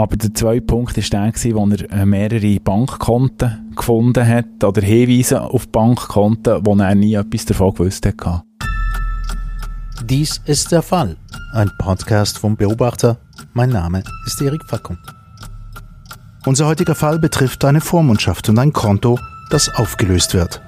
Aber der zweite Punkt war der, wo er äh, mehrere Bankkonten gefunden hat oder Hinweise auf Bankkonten, wo er nie etwas davon gewusst hat. Dies ist der Fall. Ein Podcast vom Beobachter. Mein Name ist Erik Fackung. Unser heutiger Fall betrifft eine Vormundschaft und ein Konto, das aufgelöst wird.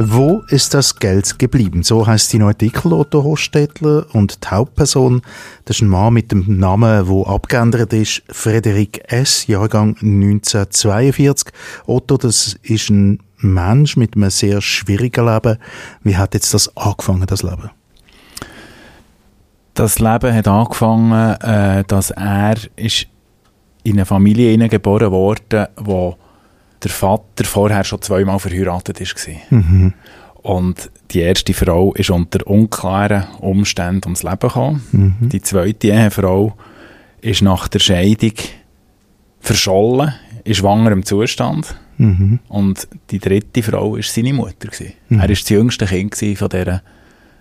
Wo ist das Geld geblieben? So heißt die neue Artikel Otto Hostetler und die Hauptperson, das ist ein Mann mit dem Namen, wo abgeändert ist, Frederik S., Jahrgang 1942. Otto, das ist ein Mensch mit einem sehr schwierigen Leben. Wie hat jetzt das angefangen, das Leben? Das Leben hat angefangen, äh, dass er in eine Familie geboren wurde, wo der Vater vorher schon zweimal verheiratet war. Mhm. Und die erste Frau ist unter unklaren Umständen ums Leben gekommen. Mhm. Die zweite Ehefrau ist nach der Scheidung verschollen, in schwangerem Zustand. Mhm. Und die dritte Frau war seine Mutter. Mhm. Er war das jüngste Kind von dieser,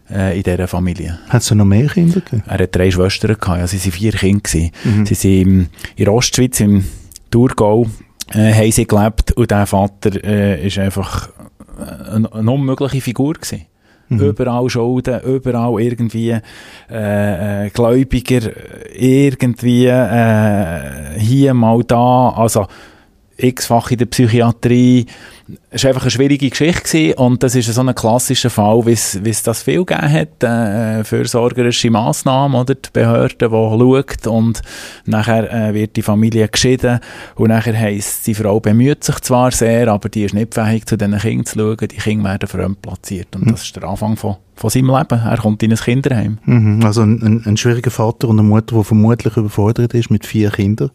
äh, in dieser Familie. Hat es noch mehr Kinder gegeben? Er hat drei Schwestern gehabt, also sie waren vier Kinder. Mhm. Sie sind in der Ostschweiz, im Thurgau, äh, haben sie gelebt und der Vater äh, ist einfach eine, eine unmögliche Figur gewesen. Mhm. Überall Schulden, überall irgendwie äh, äh, Gläubiger, irgendwie äh, hier mal da, also x-fach in der Psychiatrie. Es war einfach eine schwierige Geschichte gewesen. und das ist so ein klassischer Fall, wie es das viel gegeben hat, äh, fürsorgerische Massnahmen oder die Behörde, die schaut und nachher äh, wird die Familie geschieden und nachher heisst, die Frau bemüht sich zwar sehr, aber die ist nicht fähig, zu diesen Kindern zu schauen, die Kinder werden fremd platziert und mhm. das ist der Anfang von, von seinem Leben. Er kommt in ein Kinderheim. Mhm. Also ein, ein, ein schwieriger Vater und eine Mutter, die vermutlich überfordert ist mit vier Kindern.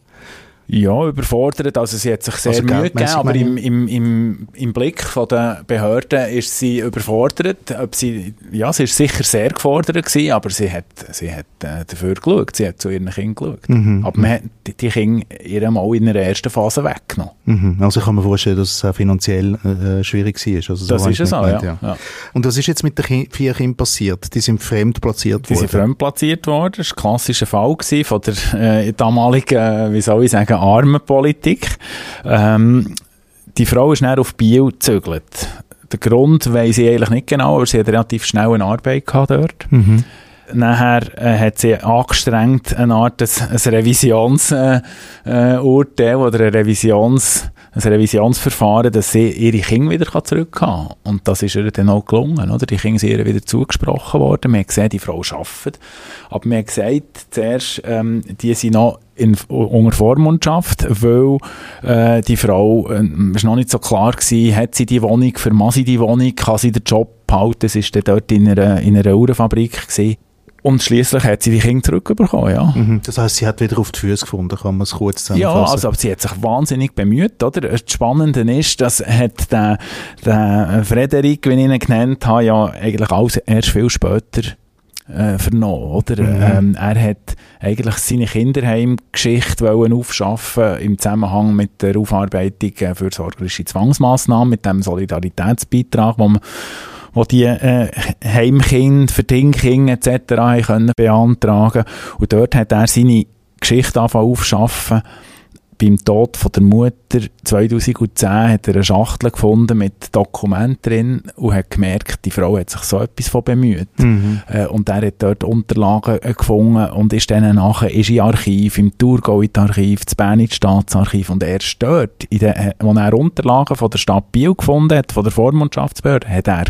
Ja, überfordert. Also sie hat sich sehr also Mühe gegeben, aber im, im, im, im Blick von der Behörden ist sie überfordert. Ob sie, ja, sie ist sicher sehr gefordert gewesen, aber sie hat, sie hat äh, dafür geschaut. Sie hat zu ihren Kindern geschaut. Mhm. Aber man hat die, die Kinder ihr mal in der ersten Phase weggenommen. Mhm. Also ich kann mir vorstellen, dass es auch finanziell äh, schwierig war. Also so das ist es auch, ja. ja. Und was ist jetzt mit den vier Kindern passiert? Die sind fremd platziert worden? Die sind fremd platziert worden. Das war ein klassischer Fall von der äh, damaligen, äh, wie soll ich sagen, Armenpolitik. Ähm, die Frau ist dann auf Biel gezögert. Der Grund weiss ich eigentlich nicht genau, aber sie hat relativ schnell eine Arbeit gehabt dort. Mhm. Nachher äh, hat sie angestrengt eine Art ein, ein Revisionsurteil äh, äh, oder ein, Revisions, ein Revisionsverfahren, dass sie ihre Kinder wieder zurückhaben kann. Und das ist ihr dann auch gelungen. Oder? Die Kinder sind ihr wieder zugesprochen worden. Man hat gesehen, die Frau arbeitet. Aber man hat gesagt, zuerst, ähm, die sind noch in, unter Vormundschaft, weil äh, die Frau, äh, ist noch nicht so klar gewesen, hat sie die Wohnung, vermacht sie die Wohnung, kann sie den Job behalten, sie war dort in einer, in einer Uhrenfabrik gewesen. Und schließlich hat sie die Kinder zurückbekommen, ja. Mhm. Das heißt, sie hat wieder auf die Füße gefunden, kann man es kurz zusammenfassen? Ja, also sie hat sich wahnsinnig bemüht, oder? Das Spannende ist, dass hat der, der Frederik, wie ich ihn genannt habe, ja eigentlich alles erst viel später äh, vernommen, oder? Mhm. Ähm, er hat eigentlich seine Kinderheimgeschichte wollen aufschaffen im Zusammenhang mit der Aufarbeitung äh, für sorgerische Zwangsmaßnahmen, mit dem Solidaritätsbeitrag, wo man wo die äh, Heimkinder, Verdingkinder etc. können beantragen Und dort hat er seine Geschichte aufschaffen beim Tod von der Mutter 2010 hat er eine Schachtel gefunden mit Dokumenten drin und hat gemerkt, die Frau hat sich so etwas von bemüht. Mhm. Äh, und er hat dort Unterlagen äh, gefunden und ist dann nachher ist in Archiv, im Thurgau in Archiv, das Berner Staatsarchiv und erst dort, in der, äh, wo er Unterlagen von der Stadt Biel gefunden hat, von der Vormundschaftsbehörde, hat er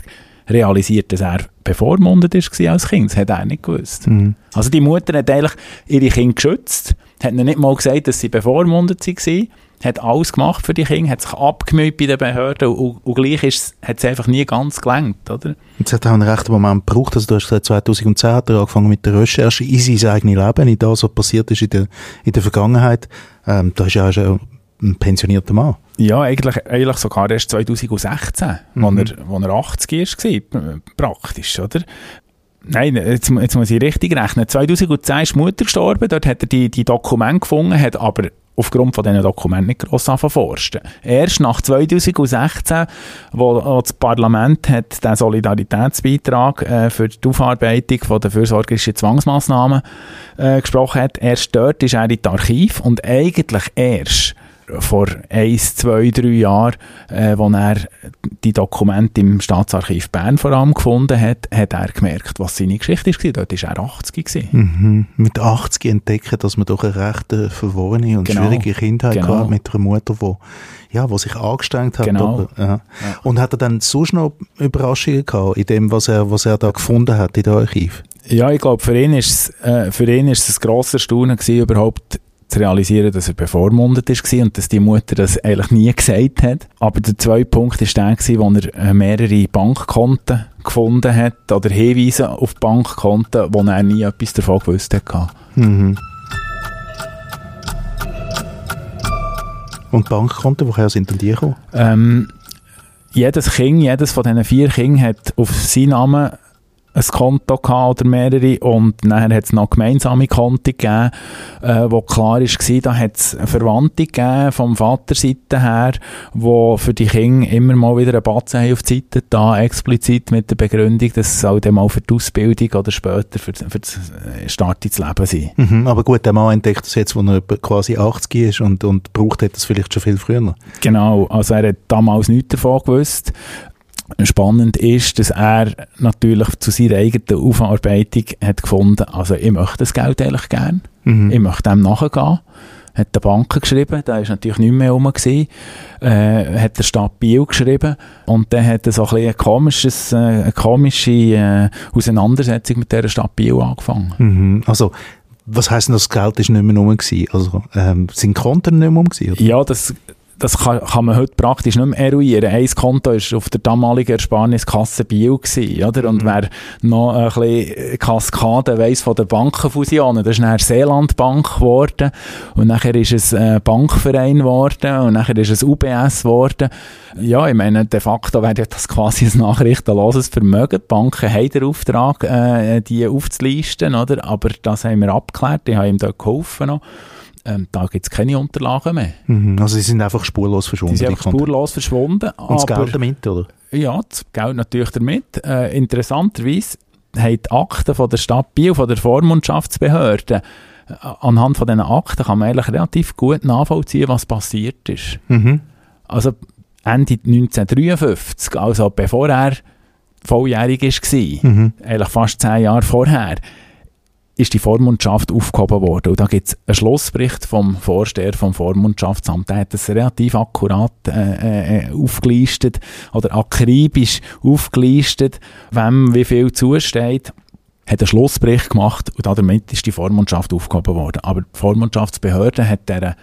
realisiert, dass er bevormundet ist als Kind. Das hat er nicht gewusst. Mhm. Also die Mutter hat eigentlich ihre Kinder geschützt, hat ihnen nicht mal gesagt, dass sie bevormundet waren, hat alles gemacht für die Kinder, hat sich abgemüht bei den Behörden und, und gleich ist, hat es einfach nie ganz gelangt, oder? Jetzt hat auch einen rechten Moment gebraucht, also du hast gesagt, 2010 hat er angefangen mit der Recherche in sein eigenes Leben, in das, was passiert ist in der, in der Vergangenheit. Ähm, da ist ja schon ein pensionierter Mann. Ja, eigentlich, eigentlich sogar erst 2016, mhm. wo, er, wo er 80 war, praktisch, oder? Nein, jetzt, jetzt muss ich richtig rechnen. 2010 ist die Mutter gestorben, dort hat er die, die Dokumente gefunden, hat aber aufgrund von diesen Dokumenten nicht gross forsten. Erst nach 2016, wo, wo das Parlament hat den Solidaritätsbeitrag äh, für die Aufarbeitung von der fürsorgerischen Zwangsmaßnahmen äh, gesprochen hat, erst dort ist er in das Archiv und eigentlich erst vor eins, zwei, drei Jahren, äh, wo er die Dokumente im Staatsarchiv Bern vor allem gefunden hat, hat er gemerkt, was seine Geschichte war. Dort war er 80 gewesen. Mhm. Mit 80 entdecken, dass man doch eine recht äh, verworrene und genau. schwierige Kindheit genau. hatte mit einer Mutter, die ja, wo sich angestrengt hat. Genau. Aber, ja. Ja. Und hat er dann sonst noch Überraschungen gehabt in dem, was er, was er da gefunden hat in der Archiv? Ja, ich glaube, für ihn ist es, äh, für ihn ist es ein grosser Staunen gewesen, überhaupt zu realisieren, dass er bevormundet war und dass die Mutter das eigentlich nie gesagt hat. Aber der zweite Punkt war der, wo er äh, mehrere Bankkonten gefunden hat oder Hinweise auf Bankkonten, wo er nie etwas davon gewusst hat. Mhm. Und Bankkonten, woher sind denn die gekommen? Ähm, jedes Kind, jedes von diesen vier Kindern hat auf seinen Namen ein Konto gehabt oder mehrere und dann hat es noch gemeinsame Konten gegeben, äh, wo klar war, da hat es Verwandte gegeben vom Vaterseite her, wo für die Kinder immer mal wieder ein Batzen auf die Seite da explizit mit der Begründung, dass es dann mal für die Ausbildung oder später für, für das äh, Start ins Leben sein. Mhm, aber gut, der Mann entdeckt das jetzt, wo er quasi 80 ist und, und braucht hat das vielleicht schon viel früher. Genau, also er hat damals nichts davon gewusst spannend ist, dass er natürlich zu seiner eigenen Aufarbeitung hat gefunden, also ich möchte das Geld eigentlich gerne, mhm. ich möchte dem nachgehen, hat der Banken geschrieben, da ist natürlich nicht mehr rum gewesen, äh, hat der Stadt Biel geschrieben und dann hat er so ein, ein komisches, äh, eine komische äh, Auseinandersetzung mit der Stadt Biel angefangen. Mhm. Also was heisst denn, das Geld ist nicht mehr rum gewesen? Also ähm, sind Konten nicht mehr rum gewesen? Oder? Ja, das das kann, kann, man heute praktisch nicht mehr eruieren. Ein Konto war auf der damaligen Ersparniskasse Bio gewesen, oder? Und mhm. wer noch ein bisschen Kaskade weiss von den Bankenfusionen, das ist nachher Seelandbank geworden und nachher ist es ein Bankverein geworden und nachher ist es UBS geworden. Ja, ich meine, de facto wäre das quasi ein nachrichtenloses Vermögen. Die Banken haben den Auftrag, äh, die aufzulisten, oder? Aber das haben wir abgeklärt, die haben ihm dort geholfen noch ähm, da gibt es keine Unterlagen mehr. Mhm, also sie sind einfach spurlos verschwunden. Sie sind einfach spurlos verschwunden. Und das Geld damit, oder? Ja, das Geld natürlich damit. Äh, interessanterweise haben die Akten von der Stadt Biel, von der Vormundschaftsbehörde, äh, anhand von diesen Akten kann man eigentlich relativ gut nachvollziehen, was passiert ist. Mhm. Also Ende 1953, also bevor er volljährig war, mhm. eigentlich fast zehn Jahre vorher, ist die Vormundschaft aufgehoben worden. Und da gibt es einen Schlussbericht vom Vorsteher vom Vormundschaftsamt. Der hat das relativ akkurat äh, äh, aufgelistet oder akribisch aufgelistet, wem wie viel zusteht hat einen Schlussbericht gemacht und damit ist die Vormundschaft aufgehoben worden. Aber die Vormundschaftsbehörde hat der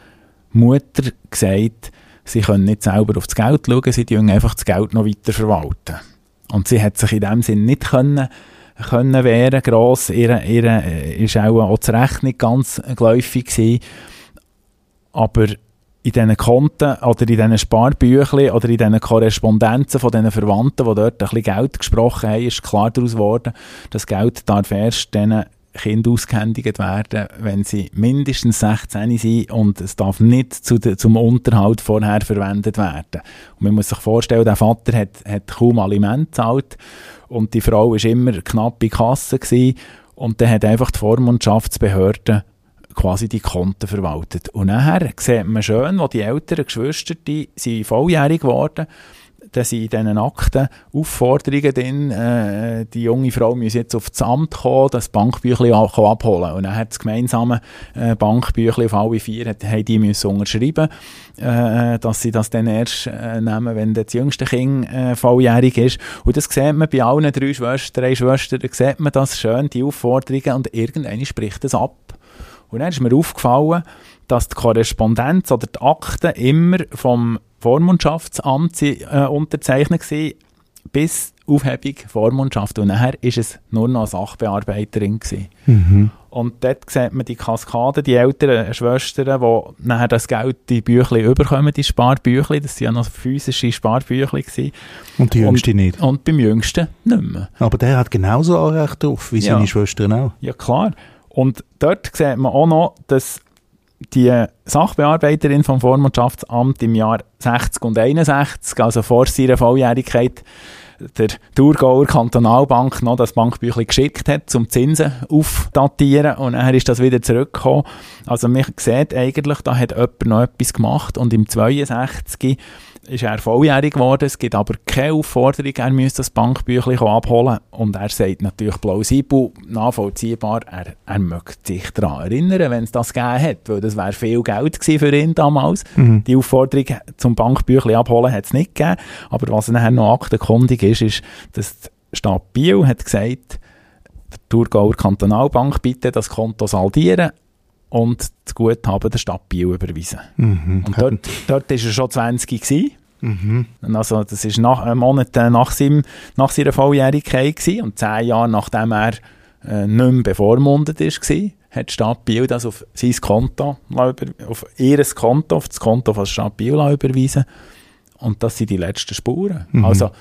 Mutter gesagt, sie können nicht selber auf das Geld schauen, sie dürfen einfach das Geld noch weiter verwalten. Und sie hat sich in dem Sinn nicht können können wehren gross. Ihre, ihre äh, ist auch, auch das Recht nicht ganz geläufig gewesen. Aber in diesen Konten oder in diesen Sparbüchlein oder in diesen Korrespondenzen von diesen Verwandten, die dort ein bisschen Geld gesprochen haben, ist klar daraus geworden, das Geld darf erst diesen Kinder ausgehändigt werden, wenn sie mindestens 16 sind und es darf nicht zu de, zum Unterhalt vorher verwendet werden. Und man muss sich vorstellen, der Vater hat, hat kaum Aliment gezahlt und die Frau war immer knapp in Kasse gewesen, und dann hat einfach die Vormundschaftsbehörde quasi die Konten verwaltet. Und nachher sieht man schön, wo die älteren Geschwister, die sind volljährig geworden, da sind in diesen Akten Aufforderungen drin, äh, die junge Frau muss jetzt auf das Amt kommen, das Bankbüchlein abholen. Und dann hat das gemeinsame äh, Bankbüchlein auf alle vier, hat, haben die müssen unterschreiben, äh, dass sie das dann erst äh, nehmen, wenn das jüngste Kind äh, volljährig ist. Und das sieht man bei allen drei Schwestern, drei Schwestern, sieht man das schön, die Aufforderungen, und irgendwann spricht das ab. Und dann ist mir aufgefallen, dass die Korrespondenz oder die Akten immer vom Vormundschaftsamt äh, unterzeichnet gewesen, bis Aufhebung Vormundschaft. Und nachher war es nur noch Sachbearbeiterin. Mhm. Und dort sieht man die Kaskade, die älteren Schwestern, die nachher das Geld, die Büchlein überkommen, die Sparbüchlein. Das waren ja noch physische Sparbüchlein. Gewesen. Und die Jüngste und, nicht? Und beim Jüngsten nicht mehr. Aber der hat genauso Anrecht drauf, wie ja. seine Schwestern auch. Ja, klar. Und dort sieht man auch noch, dass die Sachbearbeiterin vom Vormundschaftsamt im Jahr 60 und 61, also vor seiner Volljährigkeit, der Thurgauer Kantonalbank noch das Bankbüchlein geschickt hat, zum Zinsen aufdatieren und dann ist das wieder zurückgekommen. Also man sieht eigentlich, da hat jemand noch etwas gemacht und im 62 ist er volljährig geworden. Es gibt aber keine Aufforderung, er müsse das Bankbüchlein abholen. Und er sagt natürlich plausibel, nachvollziehbar, er, er möchte sich daran erinnern, wenn es das gegeben hat, weil das wäre viel Geld gewesen für ihn damals. Mhm. Die Aufforderung zum Bankbüchlein abholen hat es nicht gegeben. Aber was nachher noch aktenkundig ist, ist, dass die Stadt Biel hat gesagt, der Thurgauer Kantonalbank bitte das Konto saldieren und das Guthaben der Stadt Biel überwiesen. Mhm. Und dort, dort war er schon 20 gewesen. Mhm. Also das war nach, ein Monat nach, seinem, nach seiner Volljährigkeit gewesen, und zehn Jahre nachdem er äh, nicht mehr bevormundet war, hat die Stadt Biel das auf sein Konto, auf ihr Konto, auf das Konto von der Stadt Biel überwiesen. Und das sind die letzten Spuren. Mhm. Also,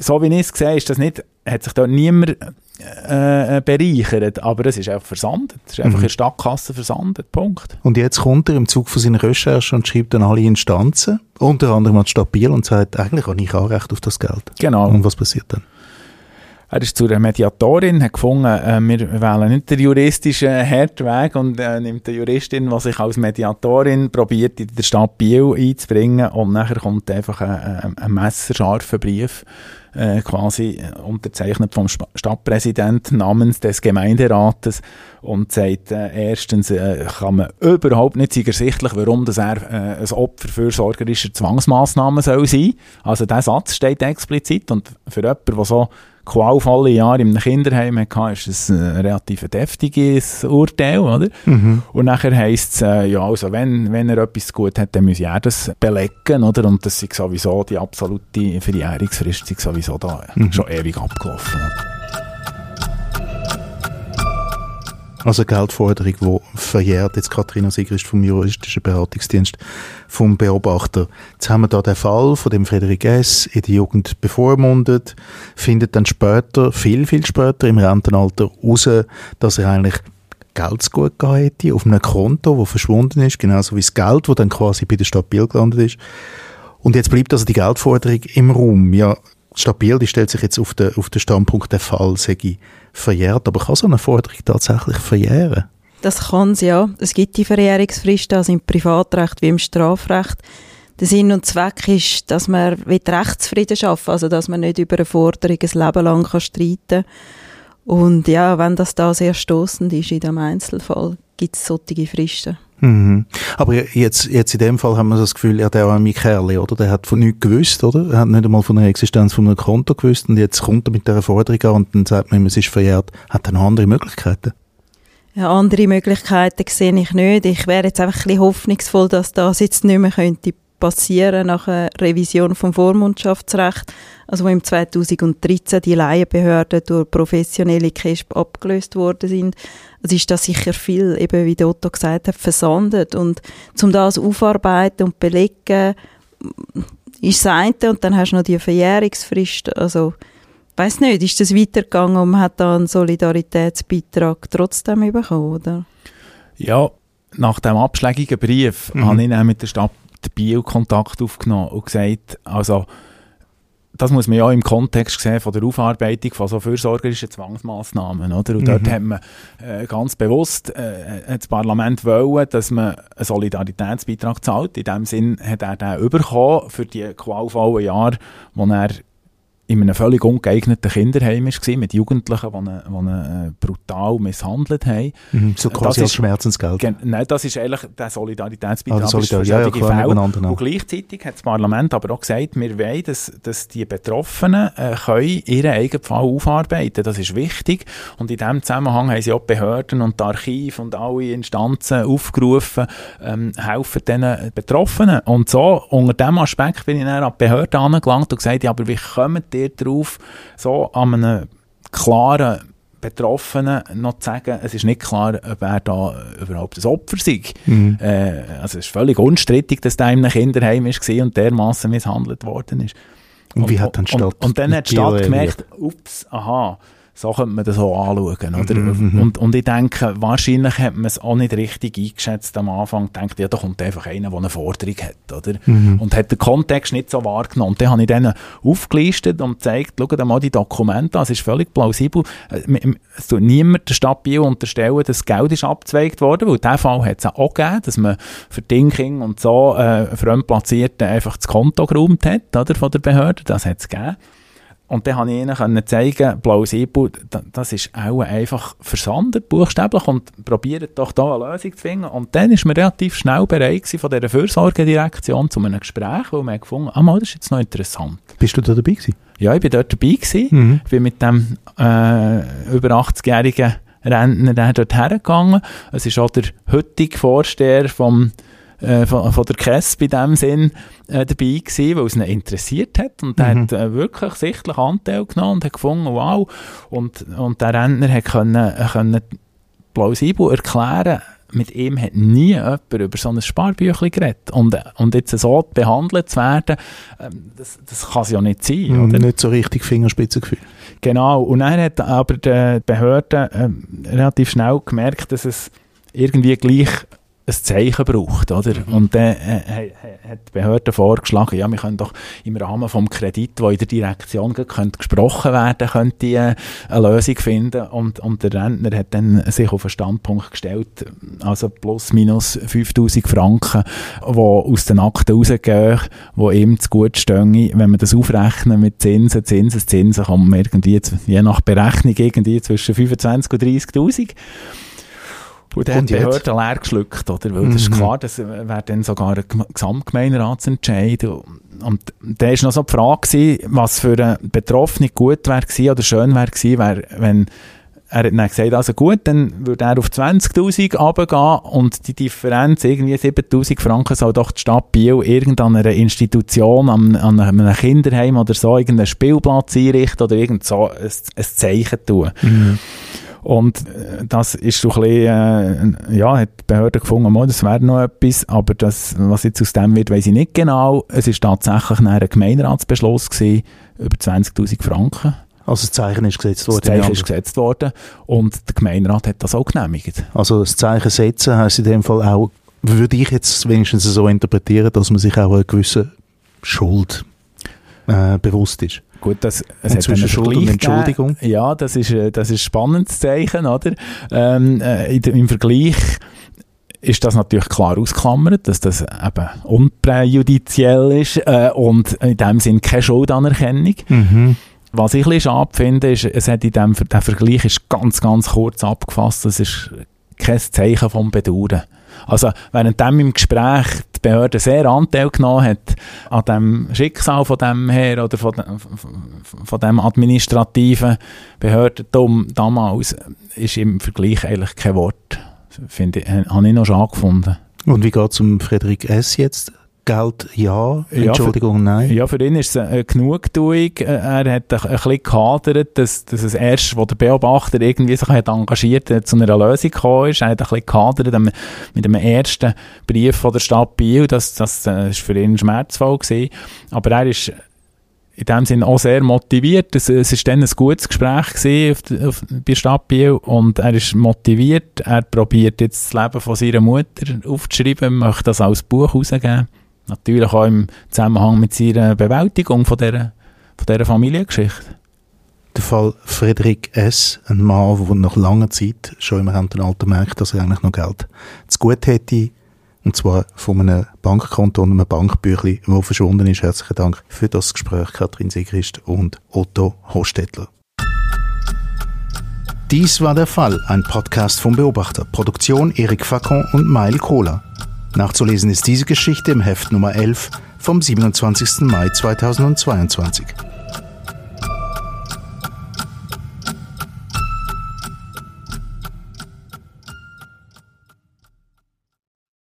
so wie ich es sehe, ist das nicht, hat sich dort niemand äh, bereichert, aber es ist einfach versandet. Es ist einfach mhm. in der Stadtkasse versandet, Punkt. Und jetzt kommt er im Zug von seiner Recherche und schreibt dann alle Instanzen, unter anderem an die Stadt Biel und sagt, eigentlich habe ich Anrecht auf das Geld. Genau. Und was passiert dann? Er ist zu einer Mediatorin, hat gefunden, äh, wir wählen nicht den juristischen Herdweg und äh, nimmt eine Juristin, die sich als Mediatorin probiert, in der Stadt Biel einzubringen und nachher kommt einfach ein, ein messerscharfer Brief äh, quasi äh, unterzeichnet vom Stadtpräsident namens des Gemeinderates und sagt, äh, erstens äh, kann man überhaupt nicht ersichtlich, warum das er äh, ein Opfer für sorgerische Zwangsmaßnahmen soll sein. Also der Satz steht explizit und für jemanden, der so qualvolle Jahre einem Kinderheim hatte, ist es ein relativ deftiges Urteil, oder? Mhm. Und nachher heisst es, äh, ja, also wenn, wenn er etwas gut hat, dann muss er das belegen, oder? Und das ist sowieso die absolute Verjährungsfrist ist sowieso da mhm. schon ewig abgelaufen. Oder? Also Geldforderung, die verjährt. Jetzt Katharina Sigrist vom juristischen Beratungsdienst vom Beobachter. Jetzt haben wir da den Fall von dem Frederik S. in der Jugend bevormundet, findet dann später, viel, viel später im Rentenalter raus, dass er eigentlich Geld zu gut hätte auf einem Konto, das verschwunden ist, genauso wie das Geld, das dann quasi bei der Stadt Biel gelandet ist. Und jetzt bleibt also die Geldforderung im Raum. Ja, stabil, die stellt sich jetzt auf den, auf den Standpunkt, der Fall sei verjährt. Aber kann so eine Forderung tatsächlich verjähren? Das kann es, ja. Es gibt die Verjährungsfristen, also im Privatrecht wie im Strafrecht. Der Sinn und Zweck ist, dass man Rechtsfrieden schaffen also dass man nicht über eine Forderung ein Leben lang kann streiten kann. Und ja, wenn das da sehr stoßend ist in dem Einzelfall, gibt es solche Fristen. Mhm. Aber jetzt, jetzt in dem Fall haben wir das Gefühl, ja, der arme Kerl, oder? Der hat von nichts gewusst, oder? Er hat nicht einmal von der Existenz von einem Konto gewusst und jetzt kommt er mit dieser Forderung an und dann sagt man ihm, es ist verjährt. Hat er noch andere Möglichkeiten? Ja, andere Möglichkeiten sehe ich nicht. Ich wäre jetzt einfach ein bisschen hoffnungsvoll, dass das jetzt nicht mehr könnte passieren nach einer Revision vom Vormundschaftsrecht, also wo im 2013 die Laienbehörden durch professionelle KESB abgelöst worden sind. Also ist das sicher viel, eben wie Otto gesagt hat, versandet. Und um das aufarbeiten und belegen, ist das eine und dann hast du noch die Verjährungsfrist. Also, weiß nicht, ist das weitergegangen und man hat da einen Solidaritätsbeitrag trotzdem bekommen, oder? Ja, nach dem abschlägigen Brief mhm. habe ich dann mit der Stadt Biel Kontakt aufgenommen und gesagt, also das muss man ja im Kontext sehen von der Aufarbeitung von so fürsorgerischen Zwangsmaßnahmen, oder? Und mhm. dort hat man äh, ganz bewusst äh, das Parlament wollen, dass man einen Solidaritätsbeitrag zahlt. In dem Sinn hat er den bekommen für die qualvollen Jahre, wo er in einem völlig ungeeigneten Kinderheim war, mit Jugendlichen, die ihn, die ihn äh, brutal misshandelt haben. Mhm, so quasi das als Schmerzensgeld? Nein, das ist eigentlich der Solidaritätsbeitrag ah, Solidar ja, ja, klar, Fälle. Und gleichzeitig hat das Parlament aber auch gesagt, wir wollen, dass, dass die Betroffenen äh, können ihren eigenen Fall aufarbeiten Das ist wichtig. Und in diesem Zusammenhang haben sie auch Behörden und Archive und alle Instanzen aufgerufen, ähm, helfen diesen Betroffenen. Und so, unter diesem Aspekt bin ich dann an die Behörden angelangt und gesagt, ja, aber wie kommen die reagiert darauf, so an einem klaren Betroffenen noch zu sagen, es ist nicht klar, ob er da überhaupt ein Opfer sei. Mhm. Äh, also es ist völlig unstrittig, dass der in einem Kinderheim war und dermaßen misshandelt worden ist. Und, und wie hat dann Stadt und, und dann hat die Stadt gemerkt, ups, aha, So könnte man das auch anschauen, oder? Mhm, Und, und ich denke, wahrscheinlich hat man es auch nicht richtig eingeschätzt am Anfang. Denkt, ja, da kommt einfach einer, der eine Forderung hat, oder? Und hat den Kontext nicht so wahrgenommen. Und dann habe ich denen aufgelistet und gezeigt, schau dir mal die Dokumente an, es ist völlig plausibel. Äh, Es tut niemand der Stadt Biel unterstellen, dass das Geld ist abgezweigt worden, weil diesen Fall hat es auch gegeben, dass man für Dinking und so äh, Fremdplatzierten einfach das Konto geräumt hat, oder, von der Behörde. Das hat es gegeben. Und dann konnte ich ihnen zeigen, plausibel, da- das ist auch einfach versandet, buchstäblich, und probiert doch da eine Lösung zu finden. Und dann ist man relativ schnell bereit von dieser Fürsorgedirektion zu einem Gespräch, weil man gefunden ah, mal, das ist jetzt noch interessant. Bist du da dabei gewesen? Ja, ich bin dort dabei gewesen. Mhm. Ich bin mit dem äh, über 80-jährigen Rentner dort hergegangen. Es ist auch der heutige Vorsteher vom, äh, von, von der KES bei dem Sinn äh, dabei gewesen, weil es ihn interessiert hat. Und der Mhm. hat äh, wirklich sichtlich Anteil genommen und hat gefunden, wow. Und, und der Rentner hat können, äh, können plausibel erklären, mit ihm hat nie jemand über so ein Sparbüchlein geredet. Und, und jetzt so behandelt zu werden, ähm, das, das kann es ja nicht sein. Mhm, Oder? Nicht so richtig Fingerspitzengefühl. Genau, und dann hat aber die Behörde ähm, relativ schnell gemerkt, dass es irgendwie gleich ein Zeichen braucht, oder? Und dann äh, äh, hat die Behörde vorgeschlagen, ja, wir können doch im Rahmen vom Kredit, der in der Direktion könnte gesprochen werden, könnte äh, eine Lösung finden und, und der Rentner hat dann sich auf einen Standpunkt gestellt, also plus minus 5000 Franken, die aus den Akten rausgehen, die ihm zu gut stehen, wenn man das aufrechnet mit Zinsen, Zinsen, Zinsen, kommt man irgendwie, je nach Berechnung, irgendwie zwischen 25 und 30'000. Und Und hat die? Behörde leer geschluckt, oder? Weil das ist Mhm. klar, das wäre dann sogar ein Gem- Gesamtgemeinderatsentscheid. Und da war noch so die Frage, gewesen, was für einen Betroffenen gut wäre oder schön wäre gewesen, wär, wenn er hat dann gesagt, also gut, dann würde er auf 20'000 runtergehen und die Differenz, irgendwie 7'000 Franken, soll doch die Stadt Biel irgendeiner Institution, an, an einem Kinderheim oder so, irgendeinen Spielplatz einrichten oder irgend so ein, ein Zeichen tun. Und äh, das ist so ein bisschen, äh, ja, hat die Behörde gefunden, mal, das wäre noch etwas, aber das, was jetzt aus dem wird, weiß ich nicht genau. Es ist tatsächlich nach einem Gemeinderatsbeschluss gewesen, über 20'000 Franken. Also das Zeichen ist gesetzt Das worden. Zeichen ja. ist gesetzt worden und der Gemeinderat hat das auch genehmigt. Also das Zeichen setzen heisst in dem Fall auch, würde ich jetzt wenigstens so interpretieren, dass man sich auch einer gewissen Schuld äh, bewusst ist. Gut, das, es Und hat zwischen einen Schuld und Entschuldigung? Ja, das ist, äh, das ist ein spannendes Zeichen, oder? Ähm, äh, Im Vergleich ist das natürlich klar ausklammert, dass das eben unpräjudiziell ist äh, und in dem Sinn keine Schuldanerkennung. Mhm. Was ich ein bisschen schade finde, ist, es hat in dem, der Vergleich ist ganz, ganz kurz abgefasst. Das ist kein Zeichen vom Bedauern. Also, während dem im Gespräch die Behörde sehr Anteil genommen hat an dem Schicksal von dem her oder von, dem- von dem administrativen Behördentum damals, ist im Vergleich eigentlich kein Wort. Finde ich, habe ich noch schade gefunden. Und wie geht es um Frederik S. jetzt? Geld ja, Ja, Entschuldigung nein. Ja, für ihn ist es eine Genugtuung. Äh, Er hat ein, ein bisschen gehadert, dass, dass es erst, wo der Beobachter irgendwie sich hat engagiert hat, zu einer Lösung gekommen ist. Er hat ein bisschen gehadert mit dem ersten Brief von der Stadt Biel. Das, das äh, ist für ihn schmerzvoll gewesen. Aber er ist in dem Sinne auch sehr motiviert. Es, es ist dann ein gutes Gespräch gewesen auf, der- auf, bei der Stadt Biel und er ist motiviert. Er probiert jetzt das Leben von seiner Mutter aufzuschreiben, möchte das als Buch rausgeben. Natürlich auch im Zusammenhang mit seiner Bewältigung von dieser, von dieser Familiengeschichte. Der Fall Frederik S., ein Mann, der nach langer Zeit schon im Rentenalter merkt, dass er eigentlich noch Geld zu gut hätte. Und zwar von einem Bankkonto und einem Bankbüchlein, das verschwunden ist. Herzlichen Dank für das Gespräch, Katrin Sigrist und Otto Hostetler. Dies war der Fall, ein Podcast vom Beobachter. Produktion Erik Facon und Mail Kohler. Nachzulesen ist diese Geschichte im Heft Nummer 11 vom 27. Mai 2022.